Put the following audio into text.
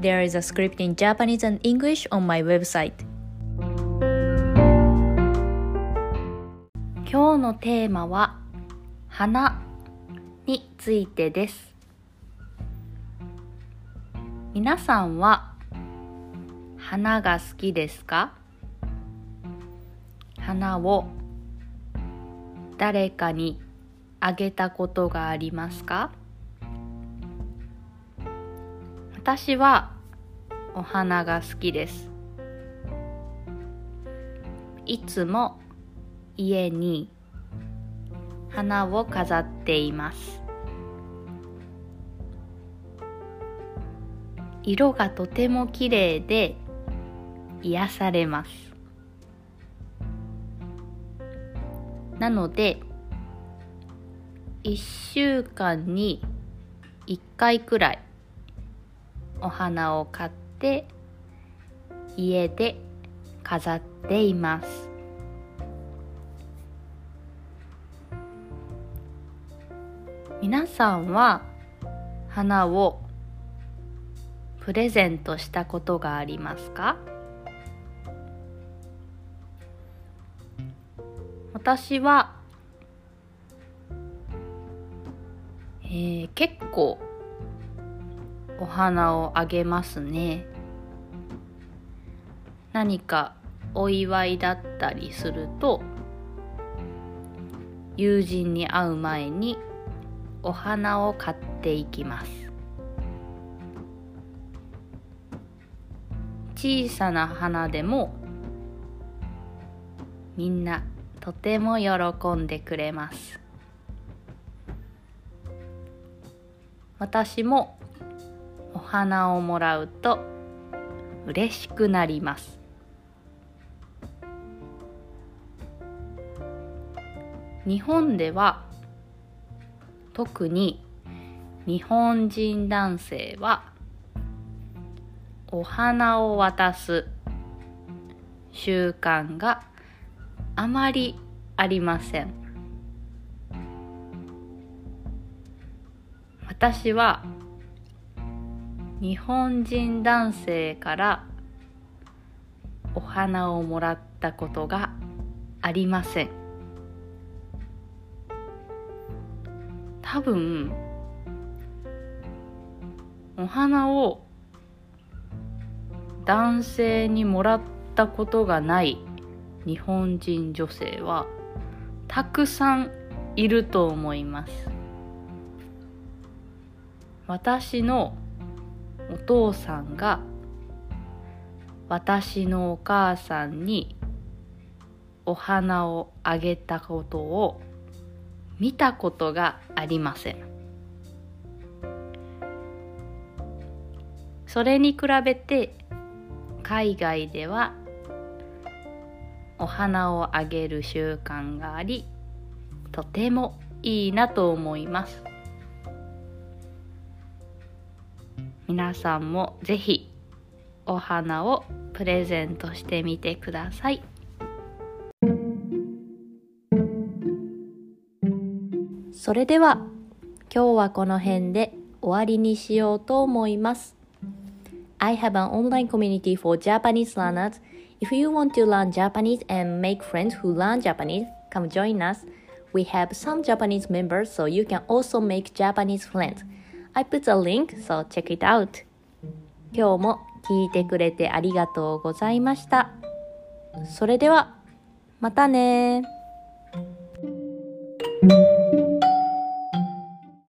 There is a script in Japanese and English on my website. 今日のテーマは花についてです。皆さんは花が好きですか花を誰かにあげたことがありますか私はお花が好きです。いつも家に花を飾っています。色がとても綺麗で癒されます。なので1週間に1回くらいお花を買って家で飾っています。皆さんは花をプレゼントしたことがありますか？私は、えー、結構お花をあげますね。何かお祝いだったりすると友人に会う前にお花を買っていきます。小さな花でもみんなとても喜んでくれます。私もお花をもらうと嬉しくなります。日本では特に日本人男性はお花を渡す習慣があまりありません。私は日本人男性からお花をもらったことがありません。多分お花を男性にもらったことがない日本人女性はたくさんいると思います。私のお父さんが私のお母さんにお花をあげたことを見たことがありません。それに比べて海外ではお花をあげる習慣がありとてもいいなと思います。皆さんもぜひお花をプレゼントしてみてくださいそれでは今日はこの辺で終わりにしようと思います I have an online community for Japanese learners. If you want to learn Japanese and make friends who learn Japanese, come join us. We have some Japanese members, so you can also make Japanese friends. I put a link, so check it out. 今日も聞いてくれてありがとうございました。それでは、またね